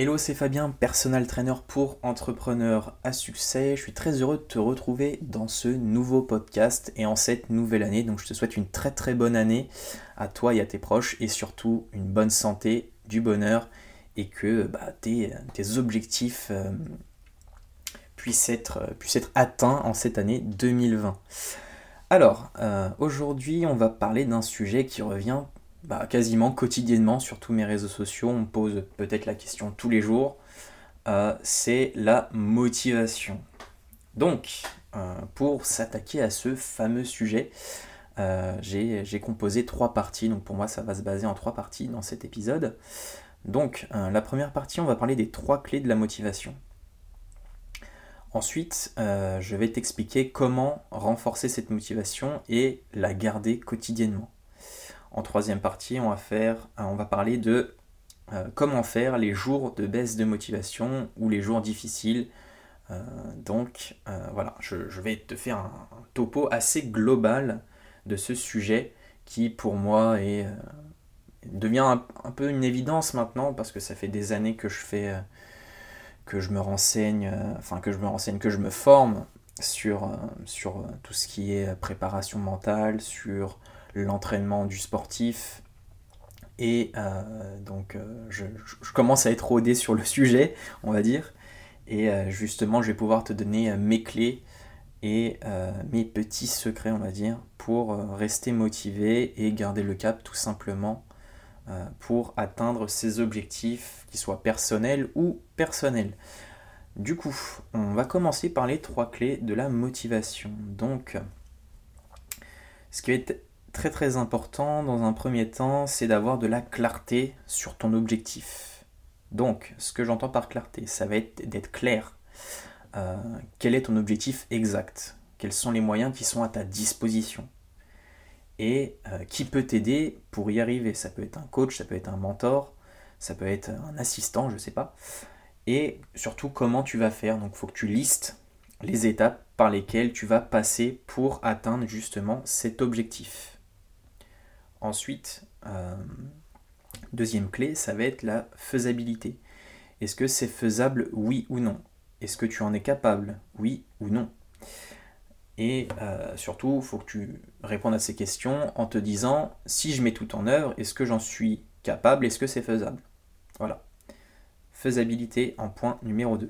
Hello, c'est Fabien, personal trainer pour entrepreneurs à succès. Je suis très heureux de te retrouver dans ce nouveau podcast et en cette nouvelle année. Donc, je te souhaite une très très bonne année à toi et à tes proches et surtout une bonne santé, du bonheur et que bah, tes, objectifs euh, puissent, être, puissent être atteints en cette année 2020. Alors, euh, aujourd'hui, on va parler d'un sujet qui revient bah, quasiment quotidiennement sur tous mes réseaux sociaux, on me pose peut-être la question tous les jours, euh, c'est la motivation. Donc, euh, pour s'attaquer à ce fameux sujet, euh, j'ai composé trois parties, donc pour moi ça va se baser en trois parties dans cet épisode. Donc, la première partie, on va parler des trois clés de la motivation. Ensuite, je vais t'expliquer comment renforcer cette motivation et la garder quotidiennement. En troisième partie, on va, euh, parler de euh, comment faire les jours de baisse de motivation ou les jours difficiles. Euh, donc voilà, je, vais te faire un, topo assez global de ce sujet qui pour moi est, devient un, peu une évidence maintenant parce que ça fait des années que je fais que je me renseigne, enfin que je me renseigne, que je me forme sur tout ce qui est préparation mentale, sur l'entraînement du sportif. Et euh, donc euh, je, commence à être rodé sur le sujet, on va dire. Et euh, justement, je vais pouvoir te donner mes clés et mes petits secrets, on va dire, pour rester motivé et garder le cap tout simplement pour atteindre ses objectifs, qu'ils soient personnels ou personnels. Du coup, on va commencer par les trois clés de la motivation. Donc, ce qui est très très important dans un premier temps, c'est d'avoir de la clarté sur ton objectif. Donc, ce que j'entends par clarté, ça va être d'être clair. Euh, quel est ton objectif exact? Quels sont les moyens qui sont à ta disposition? Et euh, qui peut t'aider pour y arriver? Ça peut être un coach, ça peut être un mentor, ça peut être un assistant, je ne sais pas. Et surtout, comment tu vas faire? Donc, il faut que tu listes les étapes par lesquelles tu vas passer pour atteindre justement cet objectif. Ensuite, euh, deuxième clé, ça va être la faisabilité. Est-ce que c'est faisable, oui ou non? Est-ce que tu en es capable, oui ou non? Et euh, surtout, il faut que tu répondes à ces questions en te disant, si je mets tout en œuvre, est-ce que j'en suis capable? Est-ce que c'est faisable? Voilà. Faisabilité en point numéro 2.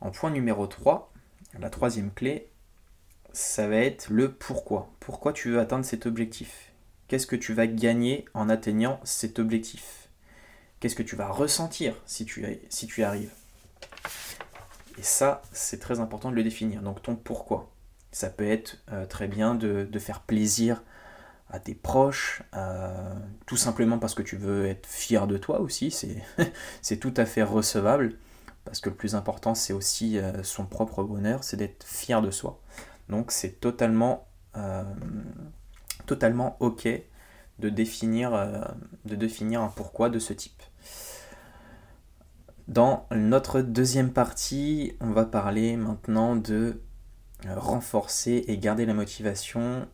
En point numéro 3, la troisième clé, ça va être le pourquoi. Pourquoi tu veux atteindre cet objectif? Qu'est-ce que tu vas gagner en atteignant cet objectif? Qu'est-ce que tu vas ressentir si tu, si tu arrives? Et ça, c'est très important de le définir. Donc ton pourquoi. Ça peut être euh, très bien de, faire plaisir à tes proches, euh, tout simplement parce que tu veux être fier de toi aussi, c'est tout à fait recevable, parce que le plus important c'est aussi euh, son propre bonheur, c'est d'être fier de soi. Donc c'est totalement totalement ok de définir, euh, de définir un pourquoi de ce type. Dans notre deuxième partie, on va parler maintenant de euh, renforcer et garder la motivation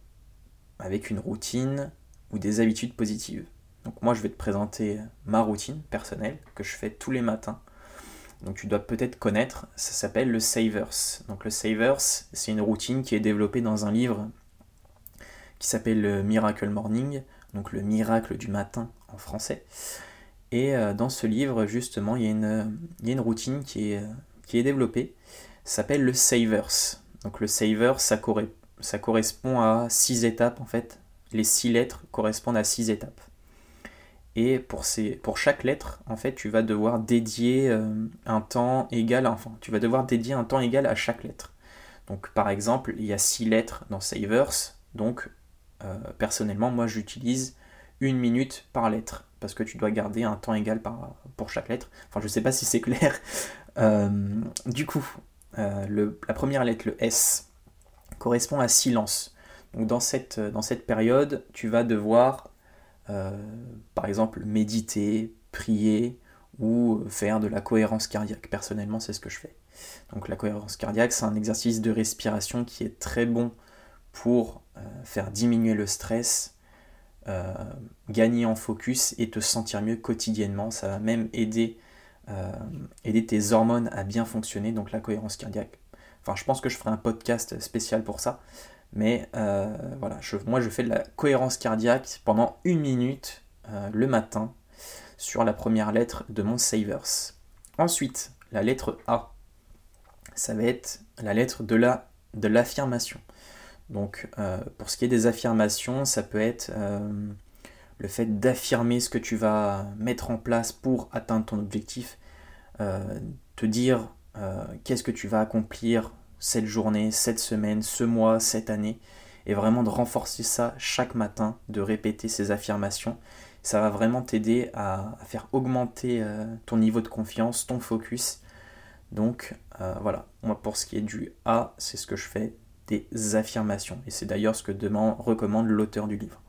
avec une routine ou des habitudes positives. Donc moi je vais te présenter ma routine personnelle que je fais tous les matins. Donc tu dois peut-être connaître, ça s'appelle le Savers. Donc le Savers, c'est une routine qui est développée dans un livre qui s'appelle Miracle Morning, donc le miracle du matin en français. Et euh, dans ce livre, justement, il y a une, une routine qui est, qui est développée, s'appelle le Savers. Donc le Savers, ça, ça correspond à six étapes en fait. Les six lettres correspondent à six étapes. Et pour, ces, pour chaque lettre, en fait, tu vas devoir dédier euh, un temps égal, enfin, tu vas devoir dédier un temps égal à chaque lettre. Donc, par exemple, il y a six lettres dans Savers, donc euh, personnellement, moi j'utilise une minute par lettre parce que tu dois garder un temps égal pour chaque lettre. Enfin, je sais pas si c'est clair. Euh, du coup, euh, la première lettre, le S, correspond à silence. Donc dans cette, dans cette période, tu vas devoir, par exemple, méditer, prier ou faire de la cohérence cardiaque. Personnellement, c'est ce que je fais. Donc la cohérence cardiaque, c'est un exercice de respiration qui est très bon pour euh, faire diminuer le stress, euh, gagner en focus et te sentir mieux quotidiennement. Ça va même aider aider tes hormones à bien fonctionner, donc la cohérence cardiaque. Enfin, je pense que je ferai un podcast spécial pour ça. Mais voilà, moi je fais de la cohérence cardiaque pendant une minute le matin sur la première lettre de mon Savers. Ensuite, la lettre A, ça va être la lettre de la de l'affirmation. Donc, euh, pour ce qui est des affirmations, ça peut être euh, le fait d'affirmer ce que tu vas mettre en place pour atteindre ton objectif, euh, te dire qu'est-ce que tu vas accomplir cette journée, cette semaine, ce mois, cette année, et vraiment de renforcer ça chaque matin, de répéter ces affirmations. Ça va vraiment t'aider à, faire augmenter ton niveau de confiance, ton focus. Donc voilà, moi pour ce qui est du A, c'est ce que je fais, des affirmations. Et c'est d'ailleurs ce que demande, recommande l'auteur du livre.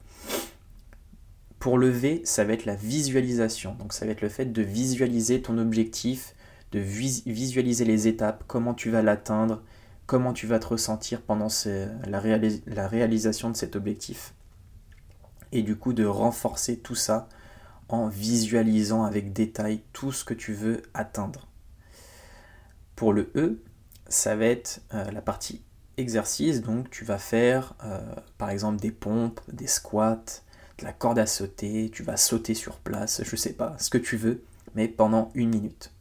Pour le V, ça va être la visualisation. Donc ça va être le fait de visualiser ton objectif, de visualiser les étapes, comment tu vas l'atteindre, comment tu vas te ressentir pendant la réalisation de cet objectif et du coup de renforcer tout ça en visualisant avec détail tout ce que tu veux atteindre. Pour le E, ça va être euh, la partie exercice, donc tu vas faire euh, par exemple des pompes, des squats, de la corde à sauter, tu vas sauter sur place, je sais pas, ce que tu veux, mais pendant une minute.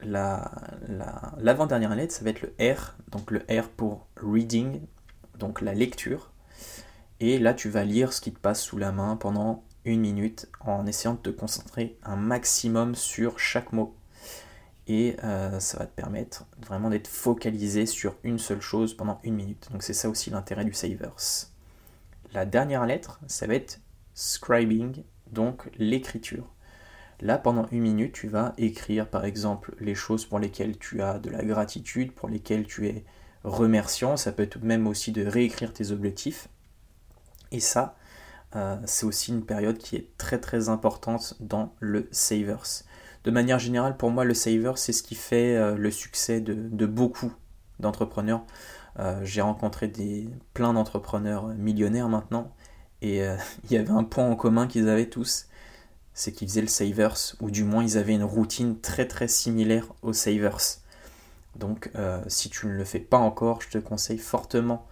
L'avant-dernière lettre, ça va être le R, donc le R pour reading, donc la lecture. Et là, tu vas lire ce qui te passe sous la main pendant une minute en essayant de te concentrer un maximum sur chaque mot. Et euh, ça va te permettre vraiment d'être focalisé sur une seule chose pendant une minute. Donc c'est ça aussi l'intérêt du Savers. La dernière lettre, ça va être scribing, donc l'écriture. Là, pendant une minute, tu vas écrire par exemple les choses pour lesquelles tu as de la gratitude, pour lesquelles tu es remerciant. Ça peut être même aussi de réécrire tes objectifs. Et ça, euh, c'est aussi une période qui est très très importante dans le Savers. De manière générale, pour moi, le Savers, c'est ce qui fait euh, le succès de, beaucoup d'entrepreneurs. Euh, j'ai rencontré des, plein d'entrepreneurs millionnaires maintenant, et il y avait un point en commun qu'ils avaient tous, c'est qu'ils faisaient le Savers, ou du moins ils avaient une routine très très similaire au Savers. Donc si tu ne le fais pas encore, je te conseille fortement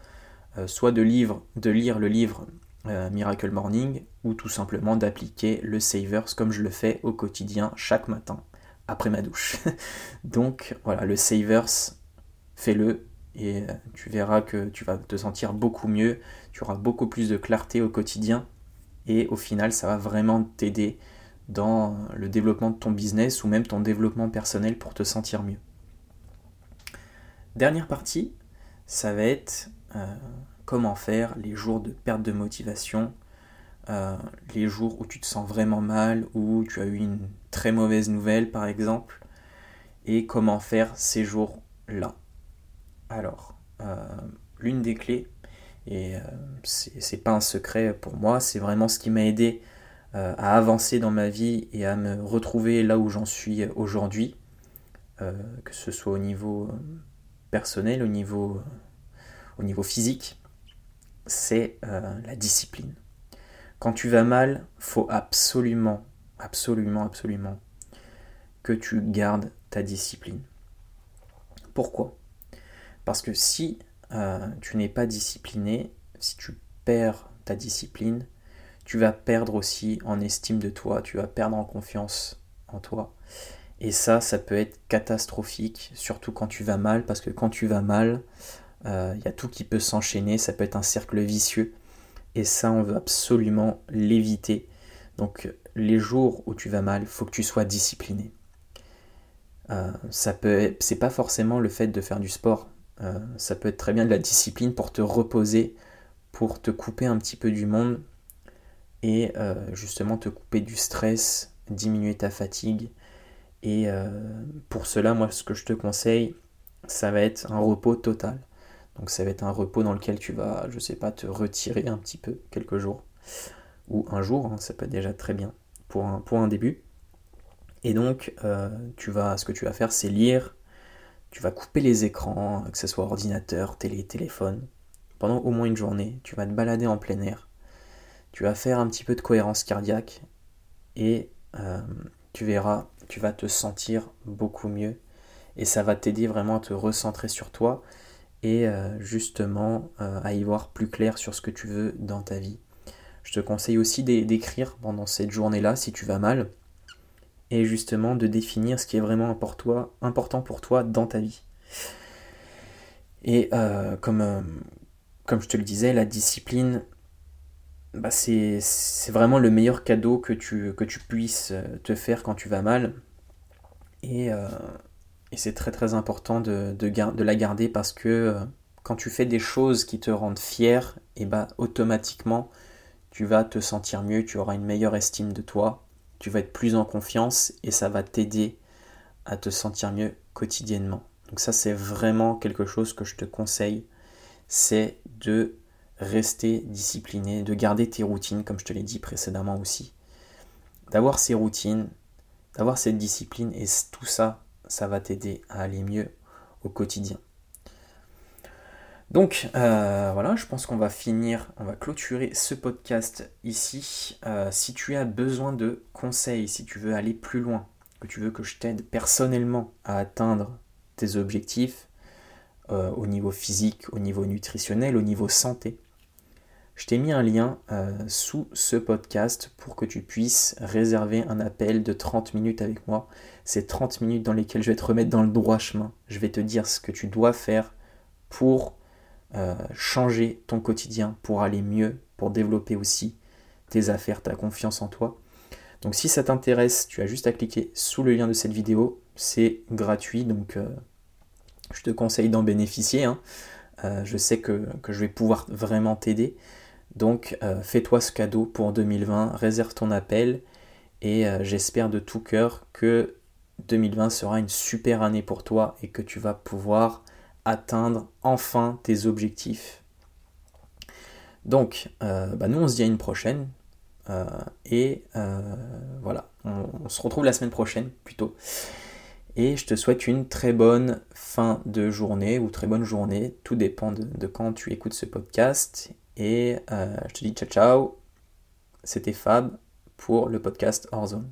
euh, soit de lire le livre euh, Miracle Morning ou tout simplement d'appliquer le Savers comme je le fais au quotidien chaque matin après ma douche. Donc voilà, le Savers, fais-le et euh, tu verras que tu vas te sentir beaucoup mieux, tu auras beaucoup plus de clarté au quotidien et au final ça va vraiment t'aider dans le développement de ton business ou même ton développement personnel pour te sentir mieux. Dernière partie, ça va être euh, comment faire les jours de perte de motivation, euh, les jours où tu te sens vraiment mal, où tu as eu une très mauvaise nouvelle par exemple, et comment faire ces jours-là. Alors, euh, l'une des clés, et c'est pas un secret pour moi, c'est vraiment ce qui m'a aidé à avancer dans ma vie et à me retrouver là où j'en suis aujourd'hui, que ce soit au niveau personnel, au niveau physique, c'est euh, la discipline. Quand tu vas mal, faut absolument, absolument, absolument que tu gardes ta discipline. Pourquoi? Parce que si euh, tu n'es pas discipliné, si tu perds ta discipline, tu vas perdre aussi en estime de toi, tu vas perdre en confiance en toi. Et ça, ça peut être catastrophique, surtout quand tu vas mal, parce que quand tu vas mal, il euh, y a tout qui peut s'enchaîner, ça peut être un cercle vicieux. Et ça, on veut absolument l'éviter. Donc les jours où tu vas mal, il faut que tu sois discipliné. Euh, ça c'est pas forcément le fait de faire du sport. Euh, ça peut être très bien de la discipline pour te reposer, pour te couper un petit peu du monde et justement te couper du stress, diminuer ta fatigue. Et pour cela, moi, ce que je te conseille, ça va être un repos total. Donc ça va être un repos dans lequel tu vas, je sais pas, te retirer un petit peu, quelques jours, ou un jour, hein, ça peut être déjà très bien pour un, pour un début. Et donc, euh, tu vas, ce que tu vas faire, c'est lire, tu vas couper les écrans, que ce soit ordinateur, télé, téléphone, pendant au moins une journée, tu vas te balader en plein air, tu vas faire un petit peu de cohérence cardiaque, et euh, tu verras tu vas te sentir beaucoup mieux. Et ça va t'aider vraiment à te recentrer sur toi et euh, justement euh, à y voir plus clair sur ce que tu veux dans ta vie. Je te conseille aussi d'écrire pendant cette journée-là si tu vas mal et justement de définir ce qui est vraiment important pour toi dans ta vie. Et euh, comme, comme je te le disais, la discipline, bah c'est vraiment le meilleur cadeau que tu, que tu puisses te faire quand tu vas mal. Et, et c'est très très important de, de, la garder parce que euh, quand tu fais des choses qui te rendent fier, et eh bah automatiquement tu vas te sentir mieux, tu auras une meilleure estime de toi, tu vas être plus en confiance et ça va t'aider à te sentir mieux quotidiennement. Donc ça c'est vraiment quelque chose que je te conseille, c'est de rester discipliné, de garder tes routines comme je te l'ai dit précédemment aussi. D'avoir ces routines, d'avoir cette discipline et tout ça, ça va t'aider à aller mieux au quotidien. Donc euh, voilà, je pense qu'on va finir, on va clôturer ce podcast ici. Euh, si tu as besoin de conseils, si tu veux aller plus loin, que tu veux que je t'aide personnellement à atteindre tes objectifs euh, au niveau physique, au niveau nutritionnel, au niveau santé, je t'ai mis un lien sous ce podcast pour que tu puisses réserver un appel de 30 minutes avec moi. C'est 30 minutes dans lesquelles je vais te remettre dans le droit chemin. Je vais te dire ce que tu dois faire pour euh, changer ton quotidien, pour aller mieux, pour développer aussi tes affaires, ta confiance en toi. Donc si ça t'intéresse, tu as juste à cliquer sous le lien de cette vidéo. C'est gratuit, donc euh, je te conseille d'en bénéficier. Hein. je sais que, que, je vais pouvoir vraiment t'aider. Donc euh, fais-toi ce cadeau pour 2020, réserve ton appel et euh, j'espère de tout cœur que 2020 sera une super année pour toi et que tu vas pouvoir atteindre enfin tes objectifs. Donc, euh, bah, nous on se dit à une prochaine. et voilà, on, se retrouve la semaine prochaine plutôt. Et je te souhaite une très bonne fin de journée ou très bonne journée. Tout dépend de quand tu écoutes ce podcast. Et euh, je te dis ciao ciao. C'était Fab pour le podcast Horzone.